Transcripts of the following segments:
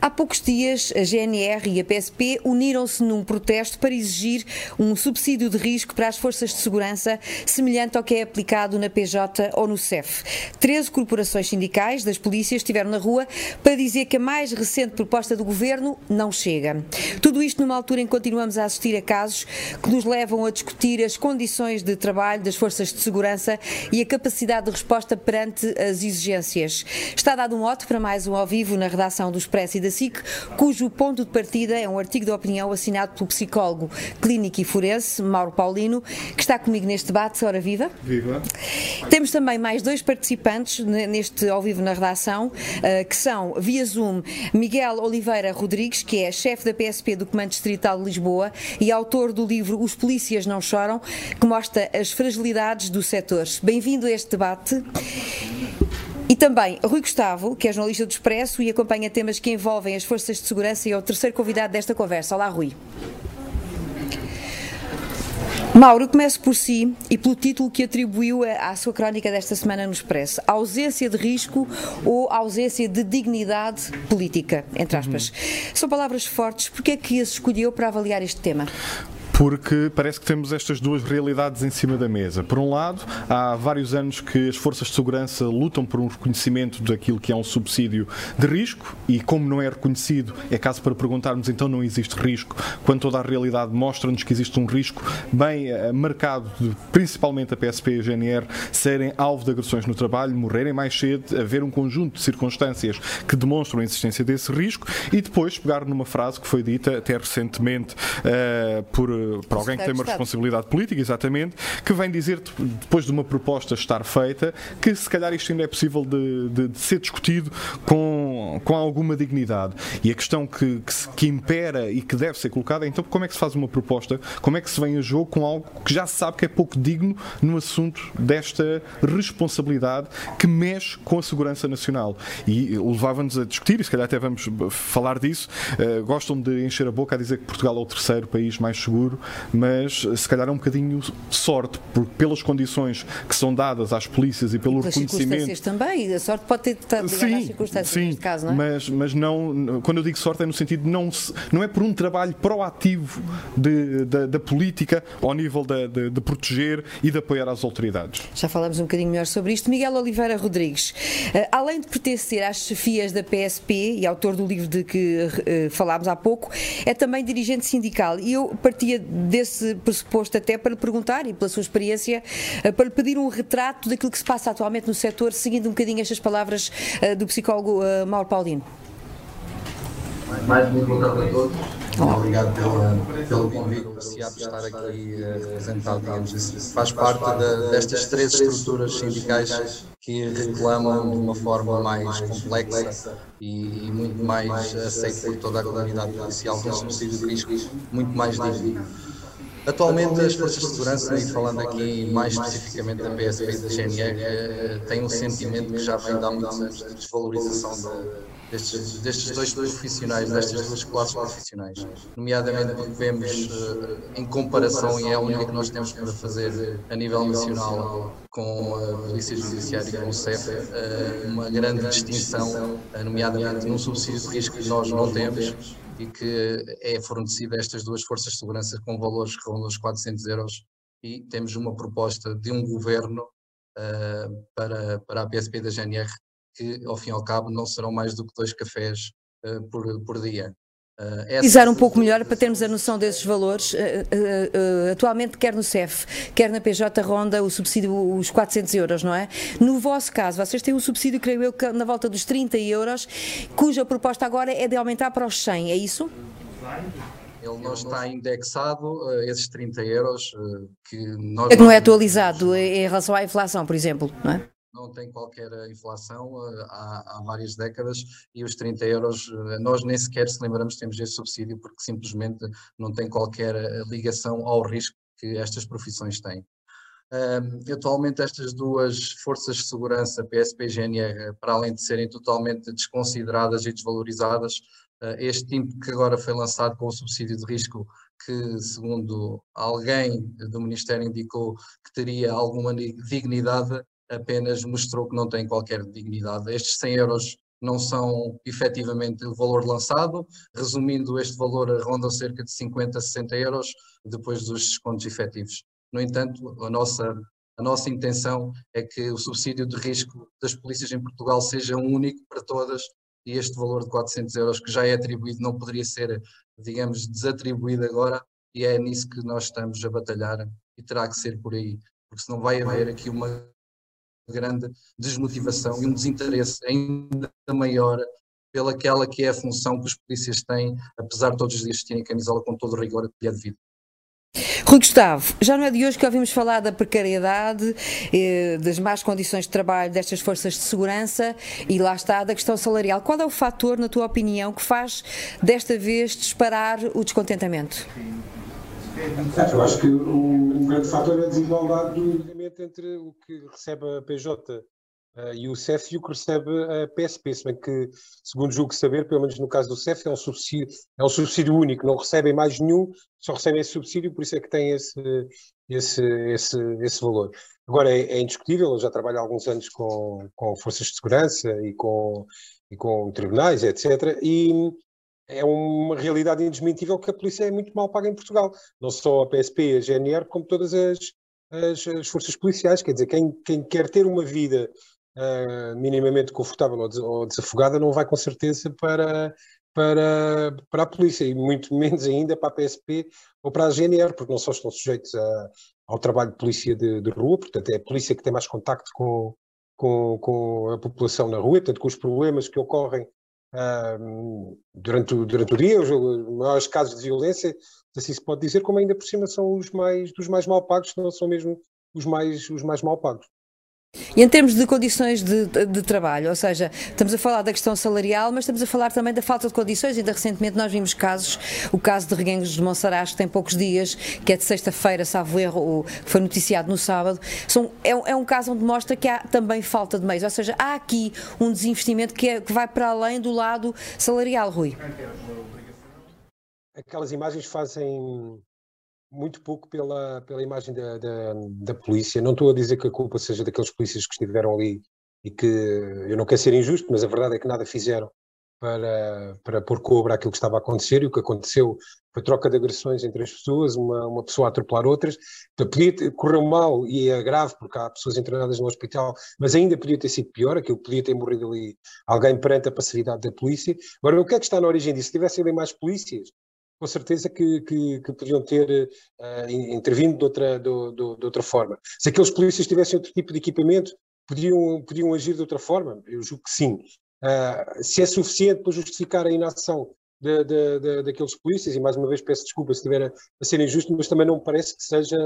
Há poucos dias, a GNR e a PSP uniram-se num protesto para exigir um subsídio de risco para as forças de segurança, semelhante ao que é aplicado na PJ ou no CEF. Treze corporações sindicais das polícias estiveram na rua para dizer que a mais recente proposta do governo não chega. Tudo isto numa altura em que continuamos a assistir a casos que nos levam a discutir as condições de trabalho das forças de segurança e a capacidade de resposta perante as exigências. Está dado um mote para mais um ao vivo na redação do Expresso da SIC, cujo ponto de partida é um artigo de opinião assinado pelo psicólogo clínico e forense, Mauro Paulino, que está comigo neste debate. Ora viva. Viva. Temos também mais dois participantes neste ao vivo na redação, eh, que são, via Zoom, Miguel Oliveira Rodrigues, que é chefe da PSP do Comando Distrital de Lisboa e autor do livro Os Polícias Não Choram, que mostra as fragilidades do setor. Bem-vindo a este debate. Também Rui Gustavo, que é jornalista do Expresso e acompanha temas que envolvem as forças de segurança e é o terceiro convidado desta conversa. Olá, Rui. Mauro, começo por si e pelo título que atribuiu à sua crónica desta semana no Expresso. Ausência de risco ou ausência de dignidade política, entre aspas. Uhum. São palavras fortes. Porquê é que as escolheu para avaliar este tema? Porque parece que temos estas duas realidades em cima da mesa. Por um lado, há vários anos que as forças de segurança lutam por um reconhecimento daquilo que é um subsídio de risco e, como não é reconhecido, é caso para perguntarmos então não existe risco, quando toda a realidade mostra-nos que existe um risco bem uh, marcado, de, principalmente a PSP e a GNR, serem alvo de agressões no trabalho, morrerem mais cedo, haver um conjunto de circunstâncias que demonstram a existência desse risco e depois pegar numa frase que foi dita até recentemente uh, por para alguém que tem uma responsabilidade política, exatamente, que vem dizer, depois de uma proposta estar feita, que se calhar isto ainda é possível de, de, de ser discutido com, com alguma dignidade. E a questão que, que, que, impera e que deve ser colocada é então como é que se faz uma proposta, como é que se vem a jogo com algo que já se sabe que é pouco digno no assunto desta responsabilidade que mexe com a segurança nacional. E levava-nos a discutir, e se calhar até vamos falar disso, uh, gostam de encher a boca a dizer que Portugal é o terceiro país mais seguro mas se calhar é um bocadinho sorte, porque pelas condições que são dadas às polícias e pelo e reconhecimento. também, a sorte pode ter estado ligada sim, às circunstâncias sim, caso, não é? Mas, mas não, quando eu digo sorte é no sentido de não, não é por um trabalho proativo de, de, da política ao nível de, de, de, proteger e de apoiar as autoridades. Já falamos um bocadinho melhor sobre isto. Miguel Oliveira Rodrigues, uh, além de pertencer às chefias da PSP e autor do livro de que uh, falámos há pouco, é também dirigente sindical e eu partia desse pressuposto até para lhe perguntar e pela sua experiência, eh, para lhe pedir um retrato daquilo que se passa atualmente no setor, seguindo um bocadinho estas palavras eh, do psicólogo eh, Mauro Paulino. Mais muito boa tarde a todos. Olá. Obrigado pela, pelo convite por estar aqui representado, digamos assim. Faz parte da, destas três estruturas sindicais que reclamam de uma forma mais complexa e, e muito mais aceita por toda a comunidade policial com um subsídio de risco muito mais digno. Atualmente as forças de segurança, e falando aqui mais especificamente da PSP e da GNR, eh, têm um sentimento que já vem de há muitos anos de desvalorização de, destes, destes dois profissionais, destas duas classes profissionais. Nomeadamente porque vemos, eh, em comparação, e é a única que nós temos para fazer a nível nacional com a Polícia Judiciária e com o CEF, eh, uma grande distinção, nomeadamente num subsídio de risco que nós não temos e que é fornecida a estas duas forças de segurança com valores que rondam os 400 euros e temos uma proposta de um governo uh, para, para a PSP da GNR que ao fim e ao cabo não serão mais do que dois cafés uh, por, por dia. Uh, Pesquisar um pouco melhor para termos a noção desses valores. Uh, uh, atualmente, quer no CEF, quer na PJ Ronda, o subsídio, os 400 euros, não é? No vosso caso, vocês têm um subsídio, creio eu, na volta dos 30 euros, cuja proposta agora é de aumentar para os 100, é isso? Ele não está indexado esses 30 euros que nós. É que não é atualizado em relação à inflação, por exemplo, não é? Não tem qualquer inflação eh, há, há, várias décadas e os 30 euros, eh, nós nem sequer se lembramos que temos esse subsídio porque simplesmente não tem qualquer eh, ligação ao risco que estas profissões têm. Um, atualmente estas duas forças de segurança, PSP e GNR, para além de serem totalmente desconsideradas e desvalorizadas, uh, este tipo que agora foi lançado com o subsídio de risco, que segundo alguém do Ministério indicou que teria alguma dignidade, apenas mostrou que não tem qualquer dignidade. Estes 100 euros não são efetivamente o valor lançado. Resumindo, este valor ronda cerca de 50, 60 euros depois dos descontos efetivos. No entanto, a nossa, a nossa intenção é que o subsídio de risco das polícias em Portugal seja único para todas e este valor de 400 euros que já é atribuído não poderia ser, digamos, desatribuído agora e é nisso que nós estamos a batalhar e terá que ser por aí, porque senão vai haver aqui uma grande desmotivação e um desinteresse ainda maior pelaquela que é a função que os polícias têm, apesar de todos os dias terem a camisola com todo o rigor que é devido. Rui Gustavo, já não é de hoje que ouvimos falar da precariedade, eh, das más condições de trabalho destas forças de segurança e lá está da questão salarial. Qual é o fator, na tua opinião, que faz desta vez disparar o descontentamento? Eu acho que o, grande fator é a desigualdade do entre o que recebe a PJ uh, e o CEF e o que recebe a PSP, se bem que, segundo julgo saber, pelo menos no caso do CEF, é um subsídio, é um subsídio único, não recebem mais nenhum, só recebem esse subsídio, por isso é que tem esse, esse, esse, esse valor. Agora, é, é indiscutível, eu já trabalho há alguns anos com, com forças de segurança e com, e com tribunais, etc., e é uma realidade indesmentível que a polícia é muito mal paga em Portugal. Não só a PSP, a GNR, como todas as, as, as forças policiais. Quer dizer, quem, quem quer ter uma vida uh, minimamente confortável ou, des, ou, desafogada não vai com certeza para, para, para a polícia e muito menos ainda para a PSP ou para a GNR, porque não só estão sujeitos a, ao trabalho de polícia de, de, rua, portanto é a polícia que tem mais contacto com, com, com a população na rua, portanto com os problemas que ocorrem durante, o, durante o dia, os, maiores casos de violência, assim se pode dizer, como ainda por cima são os mais dos mais mal pagos, não são mesmo os mais, os mais mal pagos. E em termos de condições de, de, de, trabalho, ou seja, estamos a falar da questão salarial, mas estamos a falar também da falta de condições. Ainda recentemente nós vimos casos, o caso de Reguengos de Monsaraz, que tem poucos dias, que é de sexta-feira, salvo erro, foi noticiado no sábado. São, é, é, um caso onde mostra que há também falta de meios, ou seja, há aqui um desinvestimento que, é, que vai para além do lado salarial, Rui. Aquelas imagens fazem muito pouco pela, pela imagem da, da, da, polícia. Não estou a dizer que a culpa seja daqueles polícias que estiveram ali e que eu não quero ser injusto, mas a verdade é que nada fizeram para, para pôr cobra àquilo que estava a acontecer e o que aconteceu foi troca de agressões entre as pessoas, uma, uma pessoa a atropelar outras. Podia correu mal e é grave porque há pessoas internadas no hospital, mas ainda podia ter sido pior, aquilo podia ter morrido ali alguém perante a passividade da polícia. Agora, o que é que está na origem disso? Se tivessem ali mais polícias, com certeza que, que, que podiam ter uh, intervindo de outra, de, de, de, outra forma. Se aqueles polícias tivessem outro tipo de equipamento, podiam, podiam agir de outra forma? Eu julgo que sim. Uh, se é suficiente para justificar a inação de, de, daqueles polícias, e mais uma vez peço desculpa se estiver a, a ser injusto, mas também não me parece que seja,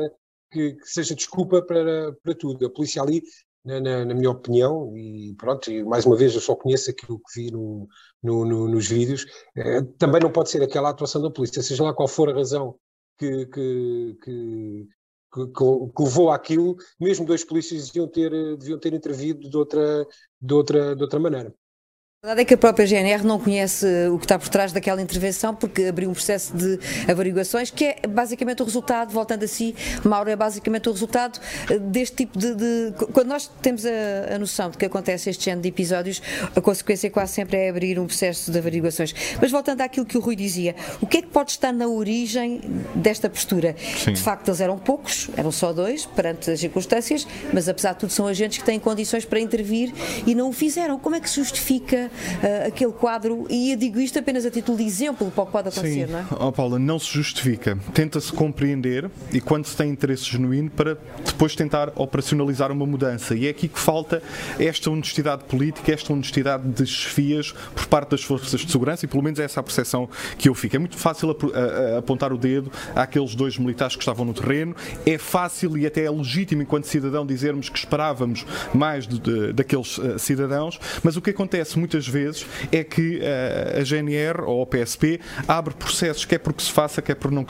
que, que, seja desculpa para, para tudo. A polícia ali na, na, na, minha opinião, e pronto, e mais uma vez eu só conheço aquilo que vi no, no, no, nos vídeos, eh, também não pode ser aquela atuação da polícia, seja lá qual for a razão que, que, que, que levou àquilo, mesmo dois polícias deviam ter, deviam ter intervido de outra, de outra, de outra maneira. A verdade é que a própria GNR não conhece o que está por trás daquela intervenção porque abriu um processo de averiguações que é basicamente o resultado, voltando a si, Mauro, é basicamente o resultado eh, deste tipo de. de quando nós temos a, a, noção de que acontece este género de episódios, a consequência quase sempre é abrir um processo de averiguações. Mas voltando àquilo que o Rui dizia, o que é que pode estar na origem desta postura? Sim. De facto, eles eram poucos, eram só dois perante as circunstâncias, mas apesar de tudo são agentes que têm condições para intervir e não o fizeram. Como é que se justifica? Uh, aquele quadro, e eu digo isto apenas a título de exemplo para o que pode acontecer, Sim. não é? Oh, Paula, não se justifica. Tenta-se compreender e quando se tem interesse genuíno para depois tentar operacionalizar uma mudança. E é aqui que falta esta honestidade política, esta honestidade de chefias por parte das forças de segurança e pelo menos é essa a percepção que eu fico. É muito fácil apontar o dedo àqueles dois militares que estavam no terreno, é fácil e até é legítimo enquanto cidadão dizermos que esperávamos mais de, de, daqueles uh, cidadãos, mas o que acontece muitas muitas vezes é que uh, a GNR ou o PSP abre processos, quer porque se faça, quer por não,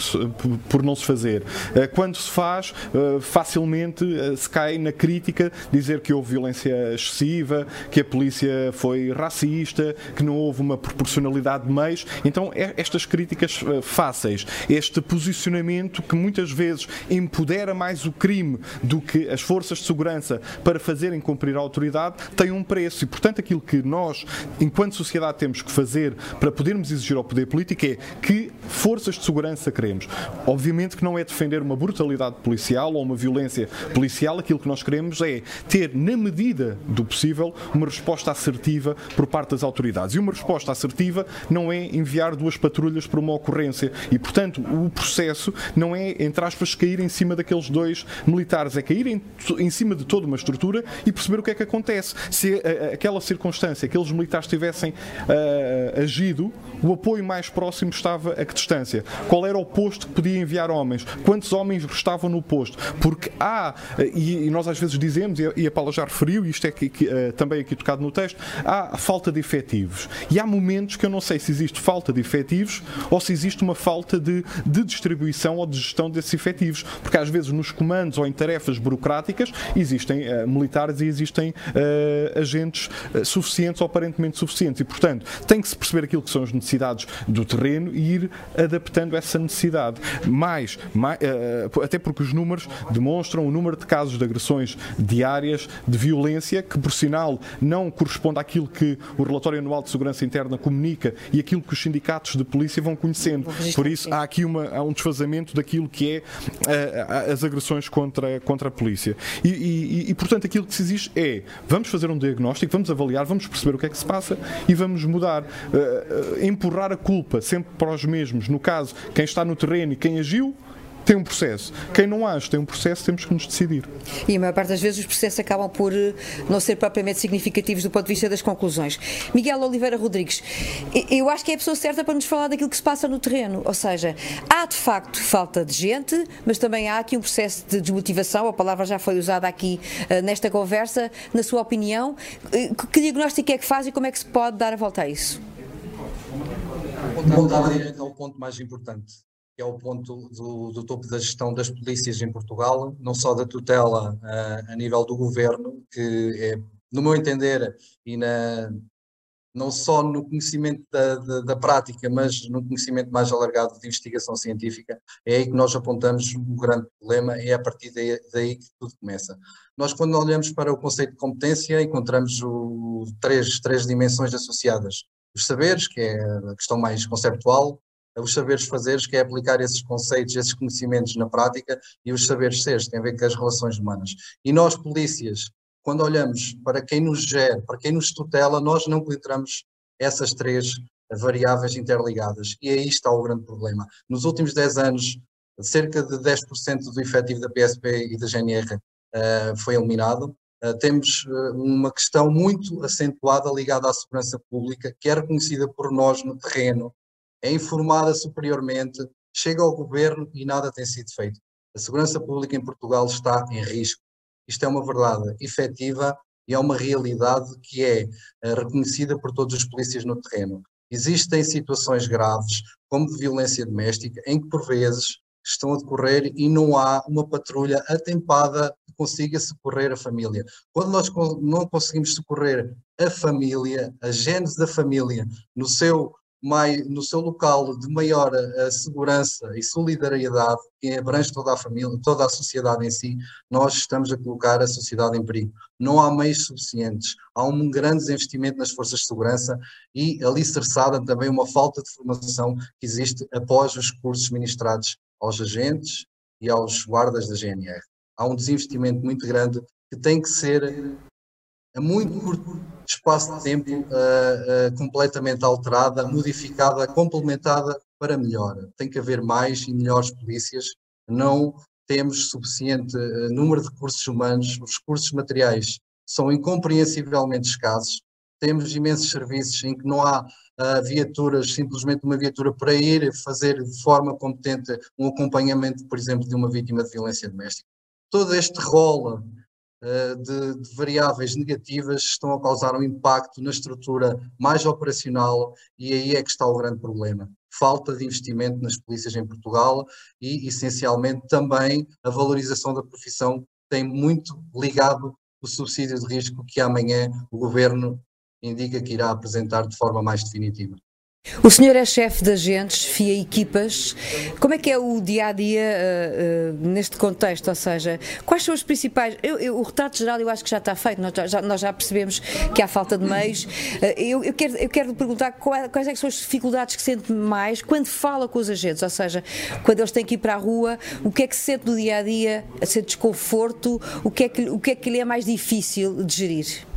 por não se fazer. Uh, quando se faz, uh, facilmente se cai na crítica, dizer que houve violência excessiva, que a polícia foi racista, que não houve uma proporcionalidade de meios. Então, é, estas críticas fáceis, este posicionamento que muitas vezes empodera mais o crime do que as forças de segurança para fazerem cumprir a autoridade, tem um preço. E, portanto, aquilo que nós enquanto sociedade, temos que fazer para podermos exigir ao poder político é que forças de segurança queremos. Obviamente que não é defender uma brutalidade policial ou uma violência policial, aquilo que nós queremos é ter, na medida do possível, uma resposta assertiva por parte das autoridades. E uma resposta assertiva não é enviar duas patrulhas para uma ocorrência. E, portanto, o processo não é, entre aspas, cair em cima daqueles dois militares, é cair em, em cima de toda uma estrutura e perceber o que é que acontece. Se a, a, aquela circunstância, aqueles militares tivessem uh, agido, o apoio mais próximo estava a que distância? Qual era o posto que podia enviar homens? Quantos homens restavam no posto? Porque há, e, e nós às vezes dizemos, e a Paula já referiu, e isto é que, que, uh, também aqui tocado no texto, há falta de efetivos. E há momentos que eu não sei se existe falta de efetivos ou se existe uma falta de, de distribuição ou de gestão desses efetivos. Porque às vezes nos comandos ou em tarefas burocráticas existem uh, militares e existem uh, agentes suficientes ou aparentemente suficientes. E, portanto, tem que se perceber aquilo que são as necessidades do terreno e ir adaptando essa necessidade. Mais, mais até porque os números demonstram o número de casos de agressões diárias de violência que, por sinal, não corresponde àquilo que o Relatório Anual de Segurança Interna comunica e aquilo que os sindicatos de polícia vão conhecendo. Por isso, há aqui uma, há um desfazamento daquilo que é uh, as agressões contra, contra a polícia. E, e, e, portanto, aquilo que se exige é vamos fazer um diagnóstico, vamos avaliar, vamos perceber o que é que se passa e vamos mudar. Uh, empurrar a culpa sempre para os mesmos. No caso, quem está no terreno e quem agiu, tem um processo. Quem não age tem um processo, temos que nos decidir. E a maior parte das vezes os processos acabam por eh, não ser propriamente significativos do ponto de vista das conclusões. Miguel Oliveira Rodrigues, eu acho que é a pessoa certa para nos falar daquilo que se passa no terreno. Ou seja, há de facto falta de gente, mas também há aqui um processo de desmotivação. A palavra já foi usada aqui uh, nesta conversa. Na sua opinião, eh, que diagnóstico é que faz e como é que se pode dar a volta a isso? Voltava direto ao ponto mais importante que é o ponto do, do, topo da gestão das polícias em Portugal, não só da tutela uh, a nível do governo, que é, no meu entender, e na, não só no conhecimento da, da, da, prática, mas no conhecimento mais alargado de investigação científica, é aí que nós apontamos o grande problema, é a partir daí, daí que tudo começa. Nós, quando olhamos para o conceito de competência, encontramos o, três, três dimensões associadas. Os saberes, que é a questão mais conceptual, os saberes fazeres, que é aplicar esses conceitos, esses conhecimentos na prática, e os saberes seres, tem a ver com as relações humanas. E nós, polícias, quando olhamos para quem nos gera, para quem nos tutela, nós não filtramos essas três variáveis interligadas. E aí está o grande problema. Nos últimos 10 anos, cerca de 10% do efetivo da PSP e da GNR uh, eh, foi eliminado. Uh, temos uh, uma questão muito acentuada ligada à segurança pública, que é reconhecida por nós no terreno, é informada superiormente, chega ao governo e nada tem sido feito. A segurança pública em Portugal está em risco. Isto é uma verdade efetiva e é uma realidade que é eh, reconhecida por todos os polícias no terreno. Existem situações graves, como de violência doméstica, em que por vezes estão a decorrer e não há uma patrulha atempada que consiga socorrer a família. Quando nós não conseguimos socorrer a família, a gênese da família, no seu no seu local de maior uh, segurança e solidariedade, que abrange toda a família, toda a sociedade em si, nós estamos a colocar a sociedade em perigo. Não há meios suficientes, há um grande investimento nas forças de segurança e alicerçada também uma falta de formação que existe após os cursos ministrados aos agentes e aos guardas da GNR. Há um desinvestimento muito grande que tem que ser a muito curto espaço de tempo uh, uh, completamente alterada, modificada, complementada para melhor. Tem que haver mais e melhores polícias. Não temos suficiente uh, número de recursos humanos, os recursos materiais são incompreensivelmente escassos. Temos imensos serviços em que não há viaturas, simplesmente uma viatura para ir fazer de forma competente um acompanhamento, por exemplo, de uma vítima de violência doméstica. Todo este rol eh, de, de, variáveis negativas estão a causar um impacto na estrutura mais operacional e aí é que está o grande problema. Falta de investimento nas polícias em Portugal e, essencialmente, também a valorização da profissão tem muito ligado o subsídio de risco que amanhã o Governo indica que irá apresentar de forma mais definitiva. O senhor é chefe de agentes, FIA equipas. Como é que é o dia a dia uh, uh, neste contexto? Ou seja, quais são os principais. Eu, eu, o retrato geral eu acho que já está feito, nós já, nós já percebemos que há falta de meios. Uh, eu, eu, quero, eu quero perguntar quais, quais é são as dificuldades que sente mais quando fala com os agentes, ou seja, quando eles têm que ir para a rua, o que é que se sente no dia a dia, a ser desconforto, o que é que, o que, é que lhe é mais difícil de gerir?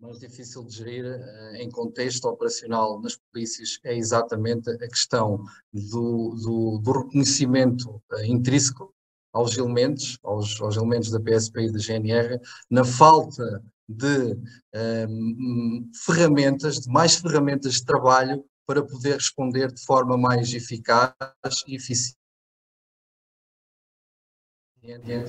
Mais difícil de gerir uh, em contexto operacional nas polícias é exatamente a questão do, do, do reconhecimento uh, intrínseco aos elementos, aos, aos, elementos da PSP e da GNR, na falta de uh, ferramentas, de mais ferramentas de trabalho para poder responder de forma mais eficaz e eficiente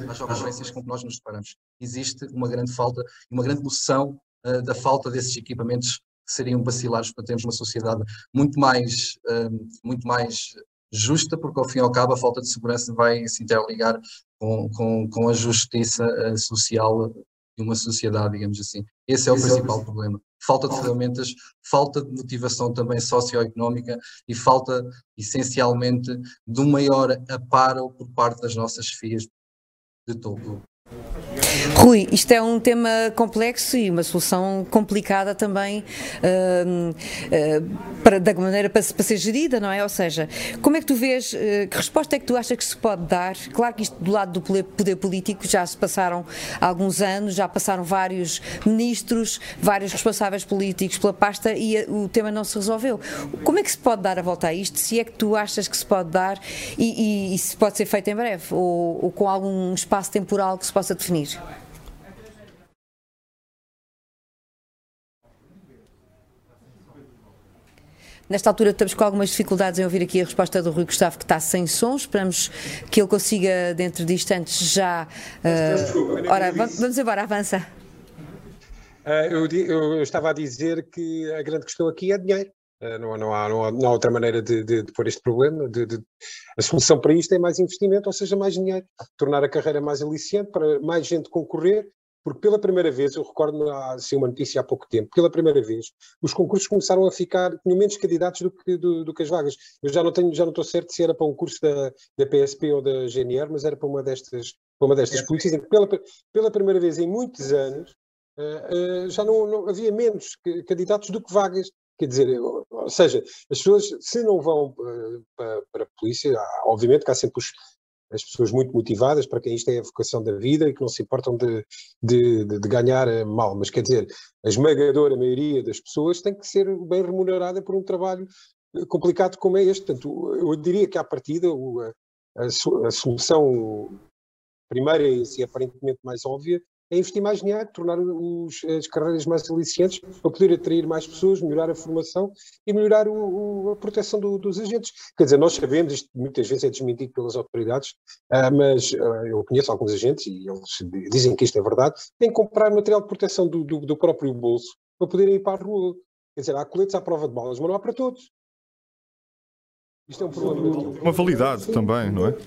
às ocorrências com que nós nos deparamos. Existe uma grande falta e uma grande noção uh, da falta desses equipamentos que seriam bacilares para termos uma sociedade muito mais, uh, muito mais justa, porque ao fim e ao cabo a falta de segurança vai se interligar com, com, com a justiça uh, social de uma sociedade, digamos assim. Esse é o principal problema. Falta de ferramentas, falta de motivação também socioeconómica e falta, essencialmente, de um maior aparo por parte das nossas FIAs de topo. Rui, isto é um tema complexo e uma solução complicada também uh, uh, para, da maneira para, para, ser gerida, não é? Ou seja, como é que tu vês, uh, que resposta é que tu achas que se pode dar? Claro que isto do lado do poder, poder político já se passaram alguns anos, já passaram vários ministros, vários responsáveis políticos pela pasta e a, o tema não se resolveu. Como é que se pode dar a volta a isto? Se é que tu achas que se pode dar e, e, e se pode ser feito em breve ou, ou com algum espaço temporal que se possa definir? Nesta altura estamos com algumas dificuldades em ouvir aqui a resposta do Rui Gustavo, que está sem som. Esperamos que ele consiga, dentro de instantes, já. Uh... Ora, vamos embora, avança. Uh, eu, eu, estava a dizer que a grande questão aqui é dinheiro. Uh, não, não, há, não, há, não, há, outra maneira de, de, de pôr este problema. De, a solução para isto é mais investimento, ou seja, mais dinheiro. Tornar a carreira mais aliciante para mais gente concorrer porque pela primeira vez, eu recordo-me, assim, uma notícia há pouco tempo, pela primeira vez, os concursos começaram a ficar, tinham menos candidatos do que, do, do, que as vagas. Eu já não tenho, já não estou certo se era para um curso da, da PSP ou da GNR, mas era para uma destas, para uma destas polícias, em que pela, pela primeira vez em muitos anos, uh, uh, já não, não, havia menos candidatos do que vagas. Quer dizer, ou seja, as pessoas, se não vão uh, para, para a polícia, há, obviamente que há sempre os, as pessoas muito motivadas, para quem isto é a vocação da vida e que não se importam de, de, de, ganhar eh, mal. Mas quer dizer, a esmagadora maioria das pessoas tem que ser bem remunerada por um trabalho eh, complicado como é este. Portanto, eu diria que à partida a, a, a solução primeira e assim, aparentemente mais óbvia é investir mais dinheiro, tornar os, as carreiras mais aliciantes para poder atrair mais pessoas, melhorar a formação e melhorar o, o, a proteção do, dos agentes. Quer dizer, nós sabemos, isto muitas vezes é desmentido pelas autoridades, uh, mas uh, eu conheço alguns agentes e eles dizem que isto é verdade, têm que comprar material de proteção do, do, do próprio bolso para poderem ir para a rua. Quer dizer, há coletes à prova de balas, mas não há para todos. Isto é um problema. Uma validade também, não é?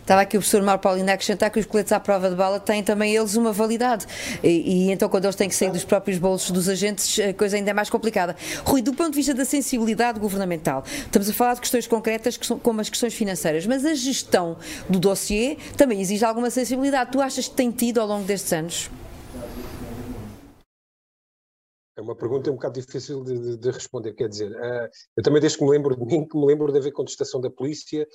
Estava aqui o professor Mauro Paulino a acrescentar que os coletes à prova de bala têm também eles uma validade. E, e, então, quando eles têm que sair dos próprios bolsos dos agentes, a coisa ainda é mais complicada. Rui, do ponto de vista da sensibilidade governamental, estamos a falar de questões concretas que são, como as questões financeiras, mas a gestão do dossiê também exige alguma sensibilidade. Tu achas que tem tido ao longo destes anos? É uma pergunta um bocado difícil de, de, de responder. Quer dizer, uh, eu também, desde que me lembro de mim, que me lembro de haver contestação da polícia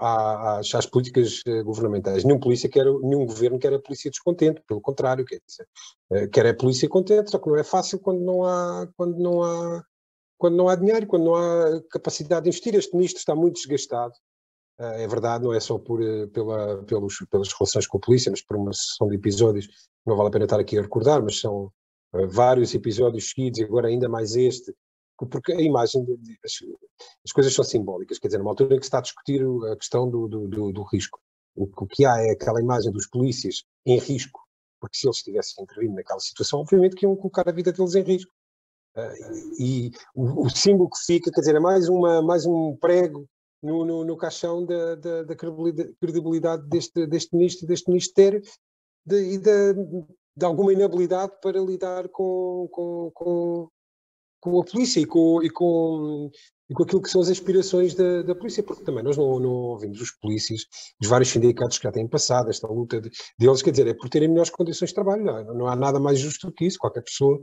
às, às, políticas eh, governamentais. Nenhum polícia quer, nenhum governo quer a polícia descontente, pelo contrário, quer dizer, uh, quer a polícia contente, só que não é fácil quando não há, quando não há, quando não há dinheiro, quando não há capacidade de investir. Este ministro está muito desgastado. É verdade, não é só por, pela, pelos, pelas relações com a polícia, mas por uma sessão de episódios, não vale a pena estar aqui a recordar, mas são vários episódios seguidos, e agora ainda mais este, porque a imagem, de, de, as, as, coisas são simbólicas, quer dizer, numa altura em que se está a discutir a questão do, do, do, do risco, o, o, que há é aquela imagem dos polícias em risco, porque se eles tivessem intervindo naquela situação, obviamente que iam colocar a vida deles em risco. Uh, e o, o, símbolo que fica, quer dizer, é mais, uma, mais um prego no, no, no caixão da, da, da credibilidade deste, deste ministro, deste ministério de, e da, de alguma inabilidade para lidar com, com, com, com a polícia e com, e com, e com aquilo que são as aspirações da, da polícia, porque também nós não, não ouvimos os polícias, os vários sindicatos que já têm passado esta luta de, deles, quer dizer, é por terem melhores condições de trabalho, não, não há nada mais justo do que isso, qualquer pessoa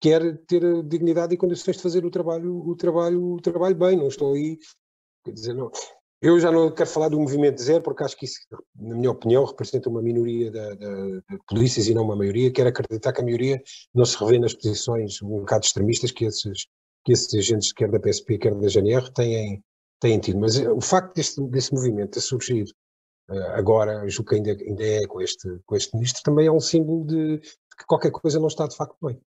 quer ter dignidade e condições de fazer o trabalho, o trabalho, o trabalho bem, não estou aí, quer dizer, não, eu já não quero falar do movimento zero, porque acho que isso, na minha opinião, representa uma minoria de, de, de, polícias e não uma maioria. Quero acreditar que a maioria não se revê nas posições um bocado extremistas que esses, que esses agentes, quer da PSP, quer da GNR, têm, têm tido. Mas eh, o facto deste, desse movimento ter surgido uh, agora, julgo que ainda, ainda é com este, com este ministro, também é um símbolo de, de que qualquer coisa não está de facto bem.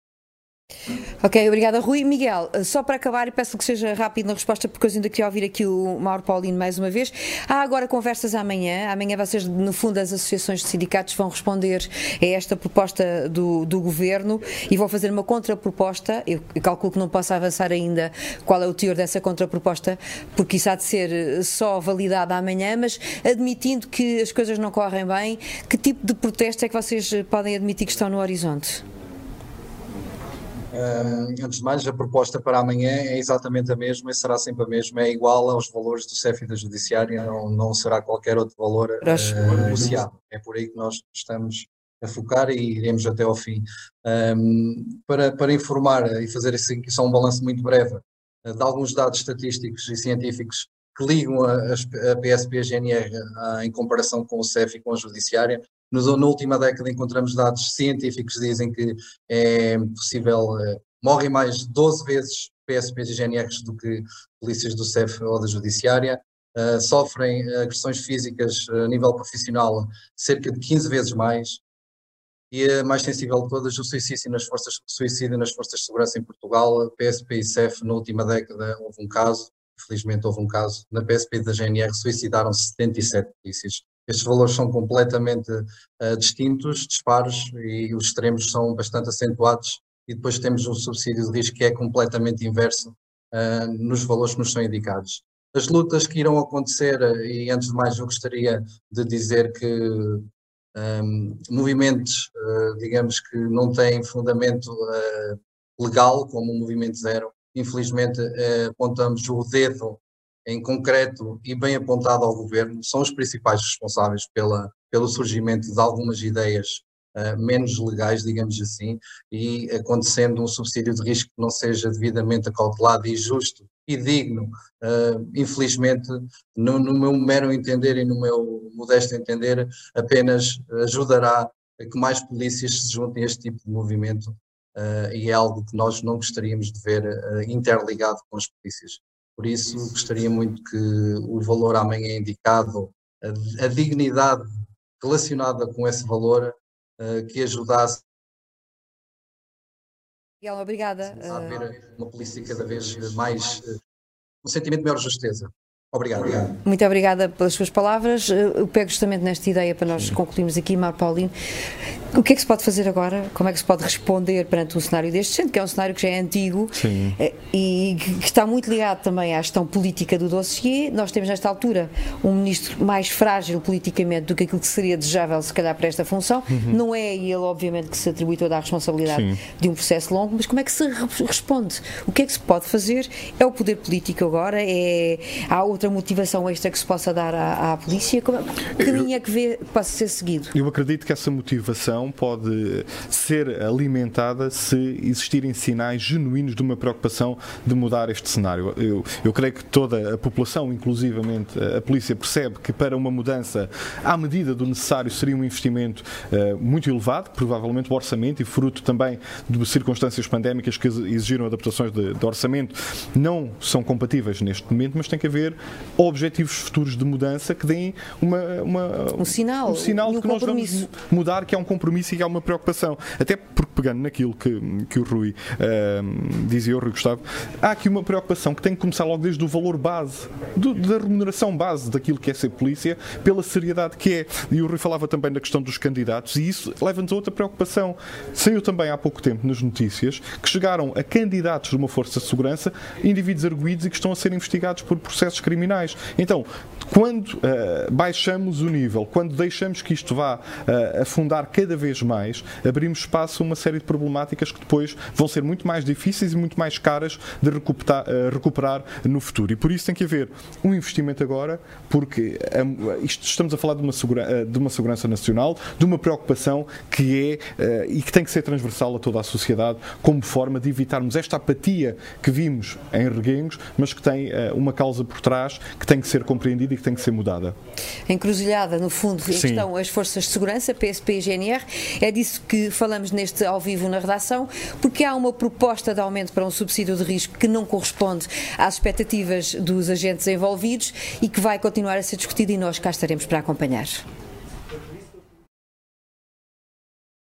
Ok, obrigada Rui. Miguel, eh, só para acabar, e peço que seja rápido na resposta, porque eu ainda queria ouvir aqui o Mauro Paulino mais uma vez. Há agora conversas amanhã. Amanhã vocês, no fundo, as associações de sindicatos vão responder a esta proposta do, do governo e vão fazer uma contraproposta. Eu, calculo que não posso avançar ainda qual é o teor dessa contraproposta, porque isso há de ser eh, só validada amanhã, mas admitindo que as coisas não correm bem, que tipo de protesto é que vocês eh, podem admitir que estão no horizonte? Um, antes de mais, a proposta para amanhã é exatamente a mesma e será sempre a mesma, é igual aos valores do CEF e da Judiciária, não, não será qualquer outro valor uh, negociado. É por aí que nós estamos a focar e iremos até ao fim. Um, para, para informar e fazer assim, só um balanço muito breve uh, de alguns dados estatísticos e científicos que ligam a, a PSP e a GNR em comparação com o CEF e com a Judiciária, na última década encontramos dados científicos que dizem que é possível, eh, morrem mais 12 vezes PSPs e GNRs do que polícias do CEF ou da Judiciária, uh, sofrem agressões físicas a nível profissional cerca de 15 vezes mais, e a mais sensível de todas, o suicídio nas forças, suicídio nas forças de segurança em Portugal, PSP e CEF, na última década houve um caso, infelizmente houve um caso, na PSP da GNR suicidaram 77 polícias. Estes valores são completamente uh, distintos, disparos, e os extremos são bastante acentuados, e depois temos um subsídio de risco que é completamente inverso uh, nos valores que nos são indicados. As lutas que irão acontecer, e antes de mais eu gostaria de dizer que um, ehm, movimentos, uh, digamos que não têm fundamento legal, como o Movimento Zero, infelizmente apontamos o dedo em concreto e bem apontado ao governo, são os principais responsáveis pela, pelo surgimento de algumas ideias uh, menos legais, digamos assim, e acontecendo um subsídio de risco que não seja devidamente acautelado e justo e digno, uh, infelizmente, no, no, meu mero entender e no meu modesto entender, apenas ajudará a que mais polícias se juntem a este tipo de movimento uh, e é algo que nós não gostaríamos de ver interligado com as polícias. Por isso, gostaria muito que o valor amanhã indicado, a, a dignidade relacionada com esse valor, uh, que ajudasse Miguel, obrigada. a haver uma polícia cada vez mais, uh, um sentimento de maior justeza. Obrigado, obrigado. Muito obrigada pelas suas palavras. Eu pego justamente nesta ideia para nós concluirmos aqui, Mar Paulino. O que é que se pode fazer agora? Como é que se pode responder perante um cenário deste, sendo que é um cenário que já é antigo Sim. Eh, e que está muito ligado também à gestão política do dossiê. Nós temos nesta altura um ministro mais frágil politicamente do que aquilo que seria desejável, se calhar, para esta função. Uhum. Não é ele, obviamente, que se atribui toda a responsabilidade Sim. de um processo longo, mas como é que se responde? O que é que se pode fazer? É o poder político agora? É, há outra motivação extra que se possa dar à, à polícia? Como, que linha é que vê que possa ser seguido? Eu acredito que essa motivação pode ser alimentada se existirem sinais genuínos de uma preocupação de mudar este cenário. Eu, eu creio que toda a população, inclusivamente a polícia, percebe que para uma mudança à medida do necessário seria um investimento uh, muito elevado, provavelmente o orçamento e fruto também de circunstâncias pandémicas que exigiram adaptações de, de orçamento, não são compatíveis neste momento, mas tem que haver objetivos futuros de mudança que deem uma, uma um sinal, um sinal de que nós vamos mudar, que é um compromisso compromisso e há uma preocupação. Até porque, pegando naquilo que, que o Rui uh, dizia, o Rui Gustavo, há aqui uma preocupação que tem que começar logo desde o valor base, do, da remuneração base daquilo que é ser polícia, pela seriedade que é. E o Rui falava também da questão dos candidatos, e isso leva-nos a outra preocupação. Saiu também há pouco tempo nas notícias que chegaram a candidatos de uma força de segurança, indivíduos arguídos e que estão a ser investigados por processos criminais. Então, quando uh, baixamos o nível, quando deixamos que isto vá uh, afundar cada vez mais, abrimos espaço a uma série de problemáticas que depois vão ser muito mais difíceis e muito mais caras de recuperar, recuperar no futuro. E por isso tem que haver um investimento agora, porque isto, estamos a falar de uma, segura, de uma segurança nacional, de uma preocupação que é e que tem que ser transversal a toda a sociedade, como forma de evitarmos esta apatia que vimos em Reguengos, mas que tem uma causa por trás que tem que ser compreendida e que tem que ser mudada. Encruzilhada, no fundo, questão as forças de segurança, PSP e GNR, é disso que falamos neste ao vivo na redação, porque há uma proposta de aumento para um subsídio de risco que não corresponde às expectativas dos agentes envolvidos e que vai continuar a ser discutida e nós cá estaremos para acompanhar.